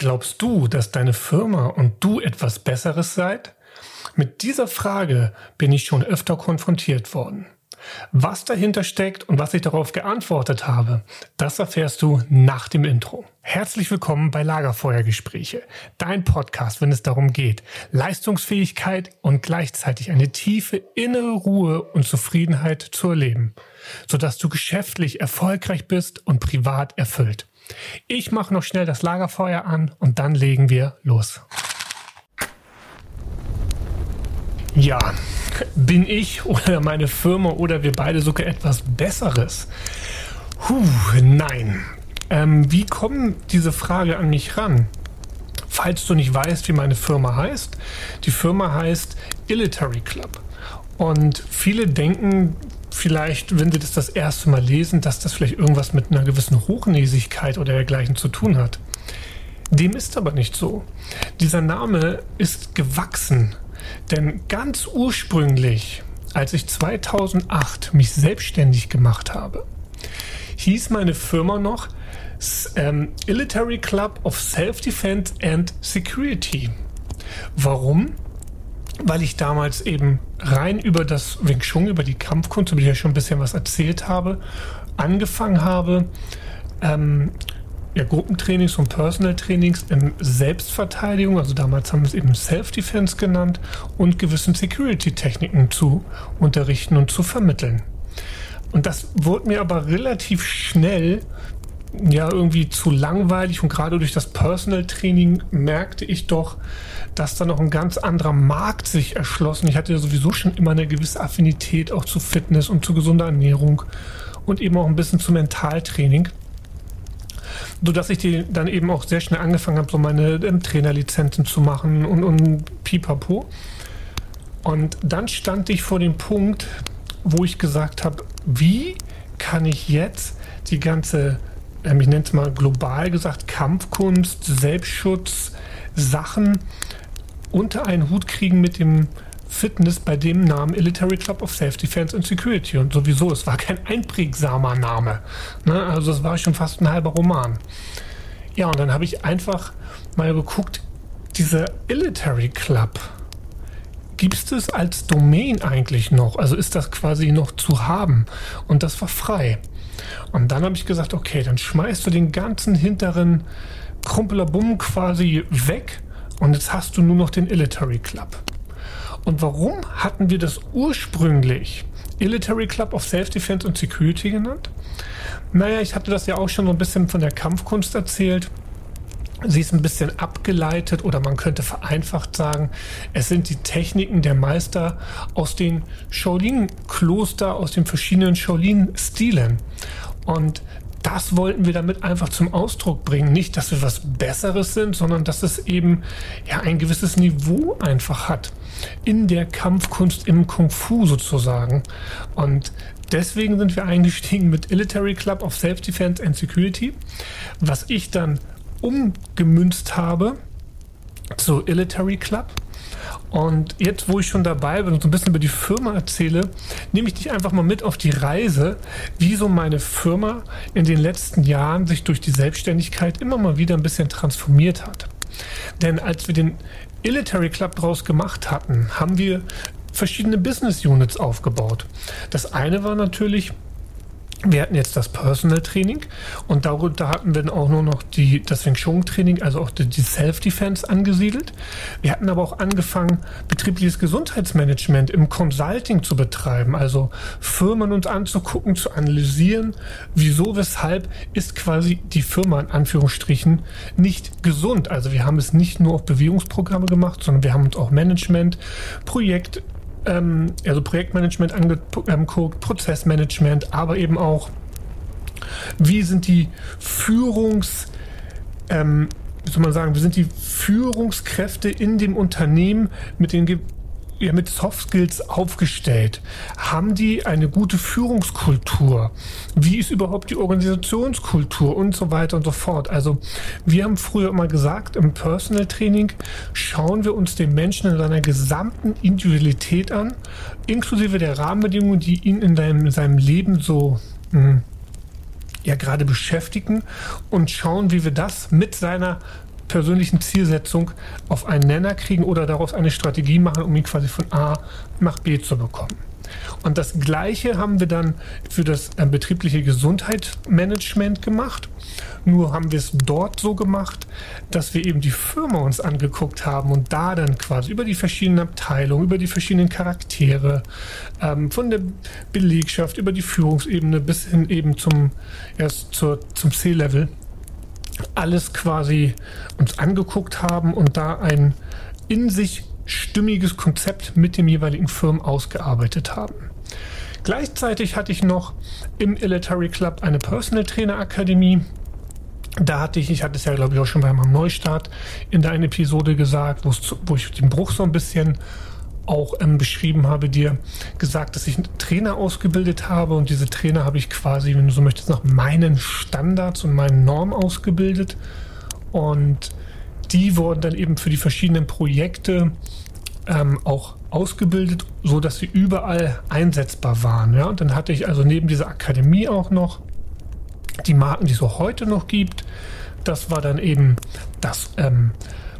Glaubst du, dass deine Firma und du etwas Besseres seid? Mit dieser Frage bin ich schon öfter konfrontiert worden. Was dahinter steckt und was ich darauf geantwortet habe, das erfährst du nach dem Intro. Herzlich willkommen bei Lagerfeuergespräche, dein Podcast, wenn es darum geht, Leistungsfähigkeit und gleichzeitig eine tiefe innere Ruhe und Zufriedenheit zu erleben, sodass du geschäftlich erfolgreich bist und privat erfüllt. Ich mache noch schnell das Lagerfeuer an und dann legen wir los. Ja, bin ich oder meine Firma oder wir beide sogar etwas Besseres? Puh, nein. Ähm, wie kommt diese Frage an mich ran? Falls du nicht weißt, wie meine Firma heißt, die Firma heißt Ilitary Club. Und viele denken, vielleicht, wenn Sie das das erste Mal lesen, dass das vielleicht irgendwas mit einer gewissen Hochnäsigkeit oder dergleichen zu tun hat. Dem ist aber nicht so. Dieser Name ist gewachsen, denn ganz ursprünglich, als ich 2008 mich selbstständig gemacht habe, hieß meine Firma noch ähm, Military Club of Self-Defense and Security. Warum? weil ich damals eben rein über das Wing Chun, über die Kampfkunst, über die ich ja schon ein bisschen was erzählt habe, angefangen habe, ähm, ja, Gruppentrainings und Personal Trainings in Selbstverteidigung, also damals haben wir es eben Self-Defense genannt, und gewissen Security-Techniken zu unterrichten und zu vermitteln. Und das wurde mir aber relativ schnell ja irgendwie zu langweilig und gerade durch das Personal Training merkte ich doch, dass da noch ein ganz anderer Markt sich erschlossen. Ich hatte ja sowieso schon immer eine gewisse Affinität auch zu Fitness und zu gesunder Ernährung und eben auch ein bisschen zu Mentaltraining. So dass ich die dann eben auch sehr schnell angefangen habe, so meine ähm, Trainerlizenzen zu machen und, und pipapo. Und dann stand ich vor dem Punkt, wo ich gesagt habe, wie kann ich jetzt die ganze ähm, ich nenne es mal global gesagt, Kampfkunst, Selbstschutz, Sachen unter einen Hut kriegen mit dem Fitness bei dem Namen Military Club of Self-Defense and Security. Und sowieso, es war kein einprägsamer Name. Ne? Also es war schon fast ein halber Roman. Ja, und dann habe ich einfach mal geguckt, dieser Military Club, gibt es als Domain eigentlich noch? Also ist das quasi noch zu haben? Und das war frei. Und dann habe ich gesagt, okay, dann schmeißt du den ganzen hinteren Krumpelerbumm quasi weg und jetzt hast du nur noch den Ilitary Club. Und warum hatten wir das ursprünglich Ilitary Club of Self-Defense und Security genannt? Naja, ich hatte das ja auch schon so ein bisschen von der Kampfkunst erzählt. Sie ist ein bisschen abgeleitet oder man könnte vereinfacht sagen, es sind die Techniken der Meister aus den Shaolin-Kloster, aus den verschiedenen Shaolin-Stilen. Und das wollten wir damit einfach zum Ausdruck bringen. Nicht, dass wir was Besseres sind, sondern dass es eben ja ein gewisses Niveau einfach hat. In der Kampfkunst, im Kung Fu sozusagen. Und deswegen sind wir eingestiegen mit Military Club of Self-Defense and Security, was ich dann umgemünzt habe zu Ilitary Club. Und jetzt, wo ich schon dabei bin und so ein bisschen über die Firma erzähle, nehme ich dich einfach mal mit auf die Reise, wie so meine Firma in den letzten Jahren sich durch die Selbstständigkeit immer mal wieder ein bisschen transformiert hat. Denn als wir den Ilitary Club draus gemacht hatten, haben wir verschiedene Business Units aufgebaut. Das eine war natürlich wir hatten jetzt das Personal Training und darunter hatten wir dann auch nur noch die, das Wing Chun Training, also auch die, die Self-Defense angesiedelt. Wir hatten aber auch angefangen, betriebliches Gesundheitsmanagement im Consulting zu betreiben, also Firmen uns anzugucken, zu analysieren, wieso, weshalb ist quasi die Firma in Anführungsstrichen nicht gesund. Also wir haben es nicht nur auf Bewegungsprogramme gemacht, sondern wir haben uns auch Management, Projekt, ähm, also Projektmanagement angeguckt, Prozessmanagement, aber eben auch, wie sind die Führungs, ähm, wie soll man sagen, wie sind die Führungskräfte in dem Unternehmen mit den ja, mit Soft Skills aufgestellt? Haben die eine gute Führungskultur? Wie ist überhaupt die Organisationskultur und so weiter und so fort? Also wir haben früher immer gesagt, im Personal Training schauen wir uns den Menschen in seiner gesamten Individualität an, inklusive der Rahmenbedingungen, die ihn in seinem, seinem Leben so mh, hm, ja gerade beschäftigen und schauen, wie wir das mit seiner persönlichen Zielsetzung auf einen Nenner kriegen oder daraus eine Strategie machen, um ihn quasi von A nach B zu bekommen. Und das Gleiche haben wir dann für das äh, betriebliche Gesundheitsmanagement gemacht. Nur haben wir es dort so gemacht, dass wir eben die Firma uns angeguckt haben und da dann quasi über die verschiedenen Abteilungen, über die verschiedenen Charaktere, ähm, von der Belegschaft über die Führungsebene bis hin eben zum, erst zum C-Level alles quasi uns angeguckt haben und da ein in sich stimmiges Konzept mit dem jeweiligen Firmen ausgearbeitet haben. Gleichzeitig hatte ich noch im Elitary Club eine Personal Trainer Akademie. Da hatte ich, ich hatte es ja glaube ich auch schon bei meinem Neustart in der einen Episode gesagt, wo ich den Bruch so ein bisschen auch ähm, beschrieben habe, dir gesagt, dass ich einen Trainer ausgebildet habe und diese Trainer habe ich quasi, wenn du so möchtest, nach meinen Standards und meinen Normen ausgebildet und die wurden dann eben für die verschiedenen Projekte ähm, auch ausgebildet, so dass sie überall einsetzbar waren. Ja? Und dann hatte ich also neben dieser Akademie auch noch die Marken, die es auch heute noch gibt. Das war dann eben das ähm,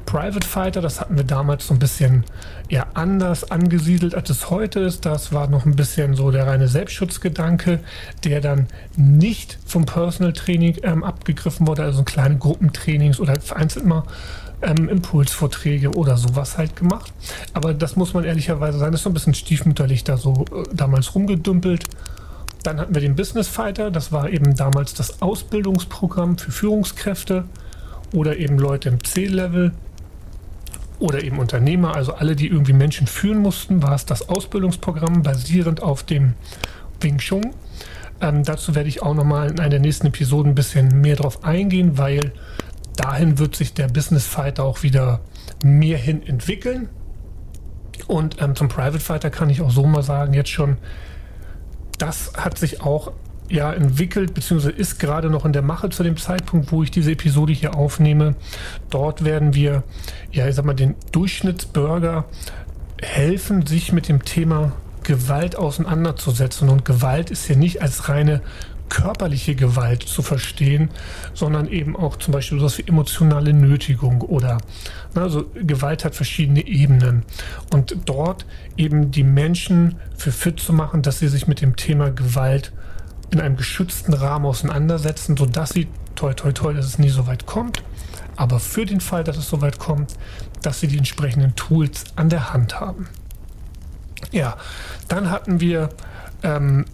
Private Fighter. Das hatten wir damals so ein bisschen ja, anders angesiedelt, als es heute ist. Das war noch ein bisschen so der reine Selbstschutzgedanke, der dann nicht vom Personal Training ähm, abgegriffen wurde, also kleine Gruppentrainings oder vereinzelt mal ähm, Impulsvorträge oder sowas halt gemacht. Aber das muss man ehrlicherweise sagen, ist so ein bisschen stiefmütterlich da so äh, damals rumgedümpelt. Dann hatten wir den Business Fighter, das war eben damals das Ausbildungsprogramm für Führungskräfte oder eben Leute im C-Level oder eben Unternehmer, also alle, die irgendwie Menschen führen mussten, war es das Ausbildungsprogramm basierend auf dem Wing Chun. Ähm, dazu werde ich auch nochmal in einer der nächsten Episoden ein bisschen mehr drauf eingehen, weil dahin wird sich der Business Fighter auch wieder mehr hin entwickeln. Und ähm, zum Private Fighter kann ich auch so mal sagen, jetzt schon, das hat sich auch ja entwickelt, beziehungsweise ist gerade noch in der Mache zu dem Zeitpunkt, wo ich diese Episode hier aufnehme. Dort werden wir, ja, ich sag mal, den Durchschnittsbürger helfen, sich mit dem Thema Gewalt auseinanderzusetzen. Und Gewalt ist hier nicht als reine körperliche Gewalt zu verstehen, sondern eben auch zum Beispiel sowas wie emotionale Nötigung oder also Gewalt hat verschiedene Ebenen und dort eben die Menschen für fit zu machen, dass sie sich mit dem Thema Gewalt in einem geschützten Rahmen auseinandersetzen, sodass sie toi toi toi, dass es nie so weit kommt, aber für den Fall, dass es so weit kommt, dass sie die entsprechenden Tools an der Hand haben. Ja, dann hatten wir ähm,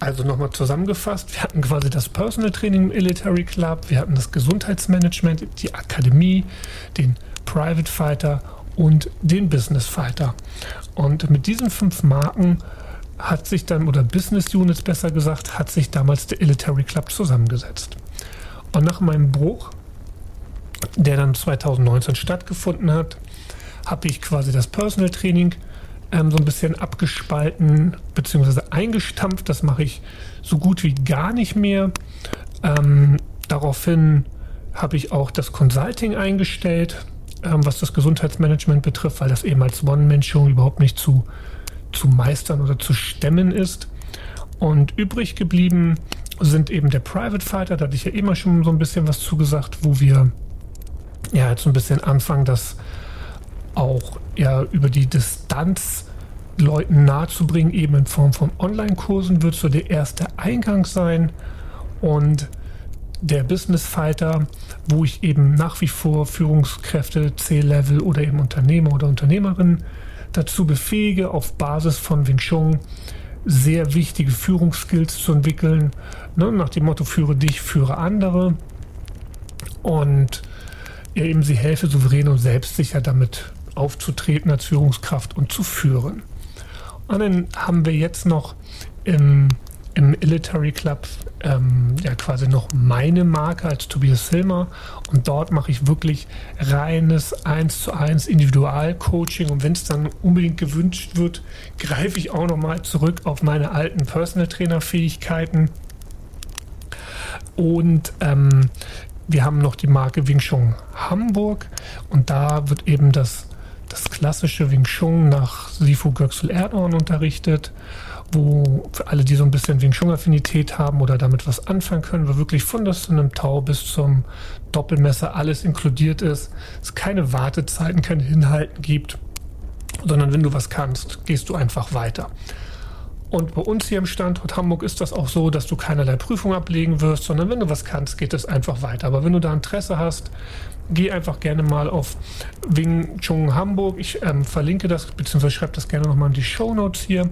also nochmal zusammengefasst, wir hatten quasi das Personal Training im Military Club, wir hatten das Gesundheitsmanagement, die Akademie, den Private Fighter und den Business Fighter. Und mit diesen fünf Marken hat sich dann, oder Business Units besser gesagt, hat sich damals der Military Club zusammengesetzt. Und nach meinem Bruch, der dann 2019 stattgefunden hat, habe ich quasi das Personal Training ähm, so ein bisschen abgespalten bzw. eingestampft. Das mache ich so gut wie gar nicht mehr. Ähm, daraufhin habe ich auch das Consulting eingestellt, ähm, was das Gesundheitsmanagement betrifft, weil das eben als One-Man-Show überhaupt nicht zu, zu meistern oder zu stemmen ist. Und übrig geblieben sind eben der Private Fighter, da hatte ich ja immer schon so ein bisschen was zugesagt, wo wir ja jetzt so ein bisschen anfangen, das auch ja über die Distanz Leuten nahezubringen, eben in Form von Online-Kursen, wird so der erste Eingang sein. Und der Business Fighter, wo ich eben nach wie vor Führungskräfte, C-Level oder eben Unternehmer oder Unternehmerinnen dazu befähige, auf Basis von Wing Chun sehr wichtige Führungsskills zu entwickeln. Ne, nach dem Motto, führe dich, führe andere. Und eben sie helfe, souverän und selbstsicher damit aufzutreten als Führungskraft und zu führen. Und dann haben wir jetzt noch im, im Military Club ähm, ja quasi noch meine Marke als Tobias Silmer und dort mache ich wirklich reines 1 zu 1 Individualcoaching. Und wenn es dann unbedingt gewünscht wird, greife ich auch nochmal zurück auf meine alten Personal Trainer Fähigkeiten und ähm, wir haben noch die Marke Wing Chun Hamburg. Und da wird eben das das klassische Wing Chun nach Sifu Göksel Erdogan unterrichtet. Wo für alle, die so ein bisschen Wing Chun Affinität haben oder damit was anfangen können, wo wirklich von das einem Tau bis zum Doppelmesser alles inkludiert ist, es keine Wartezeiten, kein Hinhalten gibt, sondern wenn du was kannst, gehst du einfach weiter. Und bei uns hier im Standort Hamburg ist das auch so, dass du keinerlei Prüfung ablegen wirst, sondern wenn du was kannst, geht es einfach weiter. Aber wenn du da Interesse hast, geh einfach gerne mal auf Wing Chun Hamburg. Ich ähm, verlinke das, beziehungsweise schreibe das gerne nochmal in die Show Notes hier,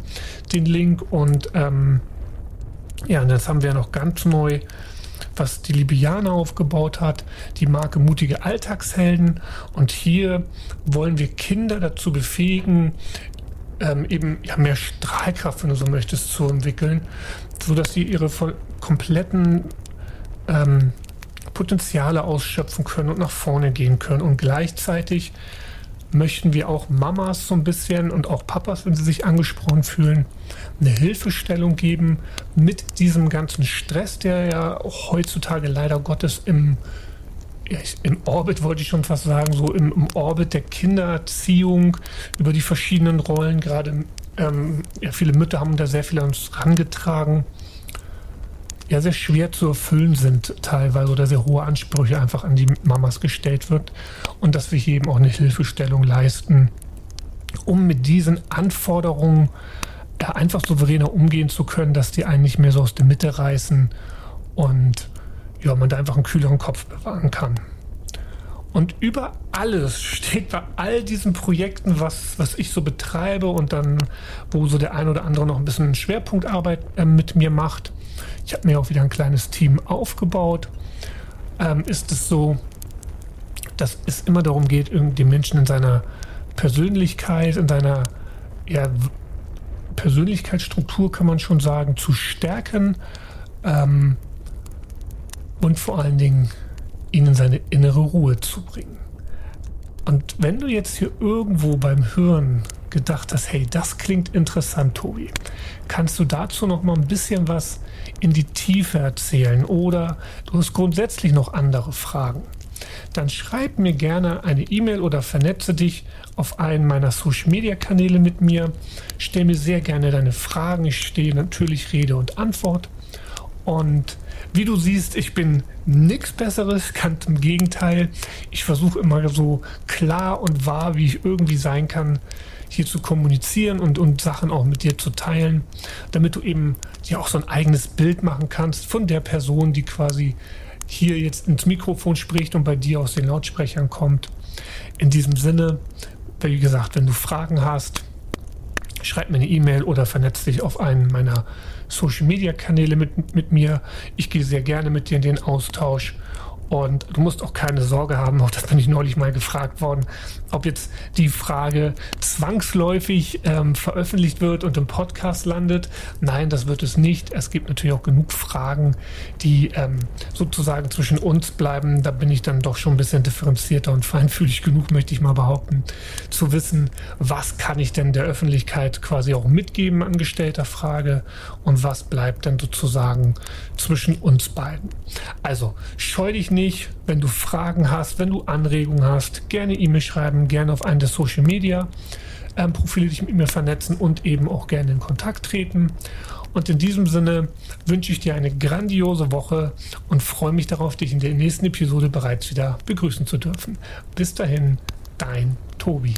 den Link. Und ähm, ja, und jetzt haben wir noch ganz neu, was die Libiana aufgebaut hat, die Marke Mutige Alltagshelden. Und hier wollen wir Kinder dazu befähigen, ähm, eben ja, mehr Strahlkraft, wenn du so möchtest, zu entwickeln, sodass sie ihre kompletten ähm, Potenziale ausschöpfen können und nach vorne gehen können. Und gleichzeitig möchten wir auch Mamas so ein bisschen und auch Papas, wenn sie sich angesprochen fühlen, eine Hilfestellung geben mit diesem ganzen Stress, der ja heutzutage leider Gottes im im Orbit wollte ich schon fast sagen, so im, im Orbit der Kindererziehung über die verschiedenen Rollen. Gerade ähm, ja, viele Mütter haben da sehr viel an uns herangetragen. Ja, sehr schwer zu erfüllen sind teilweise oder sehr hohe Ansprüche einfach an die Mamas gestellt wird. Und dass wir hier eben auch eine Hilfestellung leisten, um mit diesen Anforderungen ja, einfach souveräner umgehen zu können, dass die einen nicht mehr so aus der Mitte reißen und ja, man da einfach einen kühleren Kopf bewahren kann. Und über alles steht bei all diesen Projekten, was, was ich so betreibe und dann, wo so der ein oder andere noch ein bisschen Schwerpunktarbeit äh, mit mir macht. Ich habe mir auch wieder ein kleines Team aufgebaut. Ähm, ist es so, dass es immer darum geht, den Menschen in seiner Persönlichkeit, in seiner ja, Persönlichkeitsstruktur, kann man schon sagen, zu stärken. Ähm, und vor allen Dingen ihnen seine innere Ruhe zu bringen. Und wenn du jetzt hier irgendwo beim Hören gedacht hast, hey, das klingt interessant, Tobi, kannst du dazu noch mal ein bisschen was in die Tiefe erzählen oder du hast grundsätzlich noch andere Fragen, dann schreib mir gerne eine E-Mail oder vernetze dich auf einen meiner Social Media Kanäle mit mir. Stell mir sehr gerne deine Fragen. Ich stehe natürlich Rede und Antwort. Und wie du siehst, ich bin nichts Besseres, ganz im Gegenteil. Ich versuche immer so klar und wahr, wie ich irgendwie sein kann, hier zu kommunizieren und, und Sachen auch mit dir zu teilen, damit du eben dir auch so ein eigenes Bild machen kannst von der Person, die quasi hier jetzt ins Mikrofon spricht und bei dir aus den Lautsprechern kommt. In diesem Sinne, wie gesagt, wenn du Fragen hast, schreib mir eine E-Mail oder vernetz dich auf einen meiner Social Media Kanäle mit, mit mir. Ich gehe sehr gerne mit dir in den Austausch und du musst auch keine Sorge haben, auch das bin ich neulich mal gefragt worden, ob jetzt die Frage zwangsläufig ähm, veröffentlicht wird und im Podcast landet. Nein, das wird es nicht. Es gibt natürlich auch genug Fragen, die ähm, sozusagen zwischen uns bleiben. Da bin ich dann doch schon ein bisschen differenzierter und feinfühlig genug, möchte ich mal behaupten, zu wissen, was kann ich denn der Öffentlichkeit quasi auch mitgeben an gestellter Frage und was bleibt denn sozusagen zwischen uns beiden. Also scheu dich nicht nicht, wenn du Fragen hast, wenn du Anregungen hast, gerne E-Mail schreiben, gerne auf einen der Social Media ähm, Profile dich mit mir vernetzen und eben auch gerne in Kontakt treten. Und in diesem Sinne wünsche ich dir eine grandiose Woche und freue mich darauf, dich in der nächsten Episode bereits wieder begrüßen zu dürfen. Bis dahin, dein Tobi.